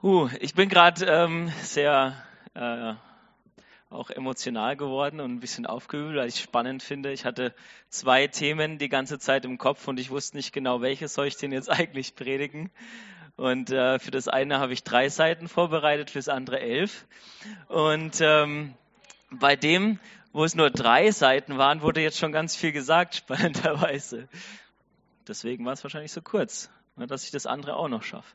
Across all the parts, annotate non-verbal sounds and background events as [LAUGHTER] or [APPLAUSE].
Huh, ich bin gerade ähm, sehr äh, auch emotional geworden und ein bisschen aufgewühlt, weil ich es spannend finde. Ich hatte zwei Themen die ganze Zeit im Kopf und ich wusste nicht genau, welches soll ich denn jetzt [LAUGHS] eigentlich predigen. Und äh, für das eine habe ich drei Seiten vorbereitet, fürs andere elf. Und ähm, bei dem, wo es nur drei Seiten waren, wurde jetzt schon ganz viel gesagt, [LAUGHS] spannenderweise. Deswegen war es wahrscheinlich so kurz, ne, dass ich das andere auch noch schaffe.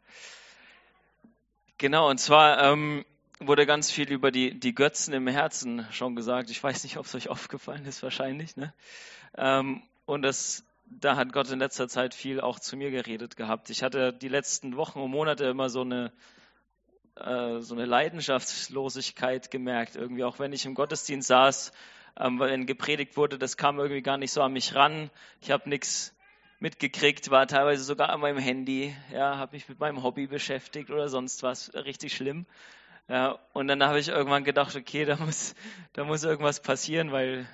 Genau, und zwar ähm, wurde ganz viel über die, die Götzen im Herzen schon gesagt. Ich weiß nicht, ob es euch [LAUGHS] aufgefallen ist, wahrscheinlich. Ne? Ähm, und das, da hat Gott in letzter Zeit viel auch zu mir geredet gehabt. Ich hatte die letzten Wochen und Monate immer so eine, äh, so eine Leidenschaftslosigkeit gemerkt. Irgendwie auch wenn ich im Gottesdienst saß, ähm, wenn gepredigt wurde, das kam irgendwie gar nicht so an mich ran. Ich habe nichts mitgekriegt, war teilweise sogar an meinem Handy, ja, habe mich mit meinem Hobby beschäftigt oder sonst was, richtig schlimm. Ja, und dann habe ich irgendwann gedacht, okay, da muss, da muss irgendwas passieren, weil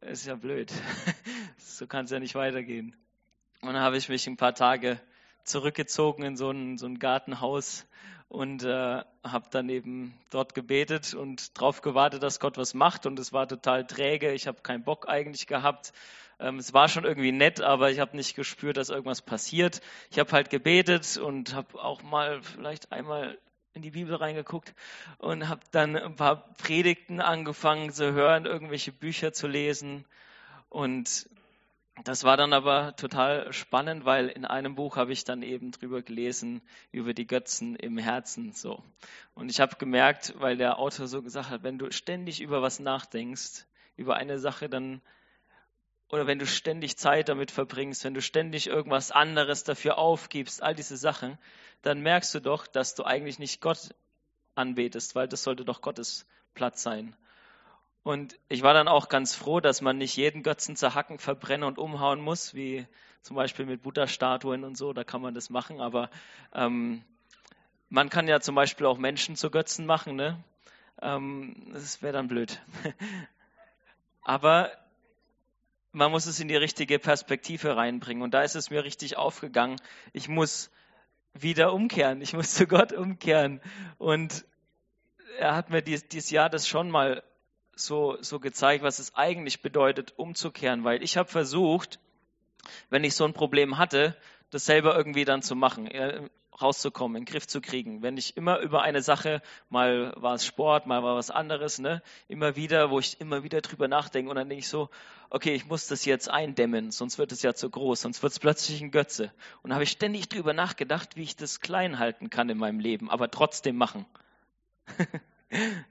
es ist ja blöd. [LAUGHS] so kann es ja nicht weitergehen. Und dann habe ich mich ein paar Tage zurückgezogen in so ein, so ein Gartenhaus und äh, habe dann eben dort gebetet und darauf gewartet, dass Gott was macht. Und es war total träge. Ich habe keinen Bock eigentlich gehabt. Ähm, es war schon irgendwie nett, aber ich habe nicht gespürt, dass irgendwas passiert. Ich habe halt gebetet und habe auch mal vielleicht einmal in die Bibel reingeguckt und habe dann ein paar Predigten angefangen zu hören, irgendwelche Bücher zu lesen. Und das war dann aber total spannend, weil in einem Buch habe ich dann eben drüber gelesen, über die Götzen im Herzen. So. Und ich habe gemerkt, weil der Autor so gesagt hat, wenn du ständig über was nachdenkst, über eine Sache, dann oder wenn du ständig Zeit damit verbringst, wenn du ständig irgendwas anderes dafür aufgibst, all diese Sachen, dann merkst du doch, dass du eigentlich nicht Gott anbetest, weil das sollte doch Gottes Platz sein. Und ich war dann auch ganz froh, dass man nicht jeden Götzen zerhacken, verbrennen und umhauen muss, wie zum Beispiel mit Buddha-Statuen und so, da kann man das machen, aber ähm, man kann ja zum Beispiel auch Menschen zu Götzen machen, ne? Ähm, das wäre dann blöd. [LAUGHS] aber man muss es in die richtige Perspektive reinbringen. Und da ist es mir richtig aufgegangen. Ich muss wieder umkehren. Ich muss zu Gott umkehren. Und er hat mir dies, dieses Jahr das schon mal so, so gezeigt, was es eigentlich bedeutet, umzukehren. Weil ich habe versucht, wenn ich so ein Problem hatte, das selber irgendwie dann zu machen rauszukommen, in den Griff zu kriegen. Wenn ich immer über eine Sache, mal war es Sport, mal war was anderes, ne, immer wieder, wo ich immer wieder drüber nachdenke und dann denke ich so, okay, ich muss das jetzt eindämmen, sonst wird es ja zu groß, sonst wird es plötzlich ein Götze. Und da habe ich ständig drüber nachgedacht, wie ich das klein halten kann in meinem Leben, aber trotzdem machen. [LAUGHS]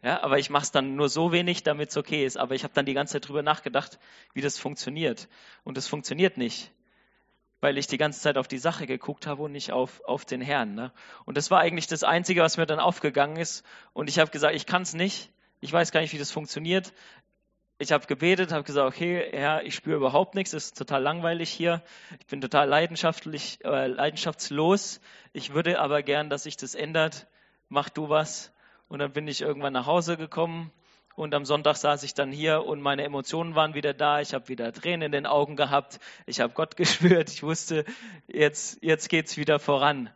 ja, aber ich mache es dann nur so wenig, damit es okay ist. Aber ich habe dann die ganze Zeit drüber nachgedacht, wie das funktioniert. Und es funktioniert nicht weil ich die ganze Zeit auf die Sache geguckt habe und nicht auf, auf den Herrn. Ne? Und das war eigentlich das Einzige, was mir dann aufgegangen ist. Und ich habe gesagt, ich kann es nicht. Ich weiß gar nicht, wie das funktioniert. Ich habe gebetet, habe gesagt, okay, Herr, ich spüre überhaupt nichts, es ist total langweilig hier. Ich bin total leidenschaftlich, äh, leidenschaftslos. Ich würde aber gern, dass sich das ändert. Mach du was. Und dann bin ich irgendwann nach Hause gekommen und am Sonntag saß ich dann hier und meine Emotionen waren wieder da. Ich habe wieder Tränen in den Augen gehabt. Ich habe Gott [LAUGHS] gespürt. Ich wusste, jetzt, jetzt geht's wieder voran.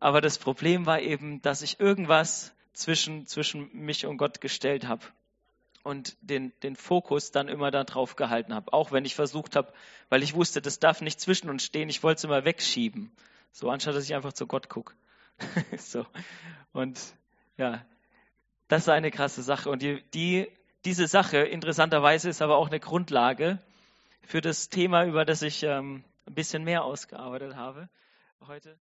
Aber das Problem war eben, dass ich irgendwas zwischen, zwischen mich und Gott gestellt habe und den, den Fokus dann immer darauf gehalten habe. Auch wenn ich versucht habe, weil ich wusste, das darf nicht zwischen uns stehen, ich wollte es immer wegschieben. So, anstatt dass ich einfach zu Gott gucke. [LAUGHS] so. Und ja, das ist eine krasse Sache. Und die, die, diese Sache, interessanterweise, ist aber auch eine Grundlage für das Thema, über das ich ähm, ein bisschen mehr ausgearbeitet habe heute.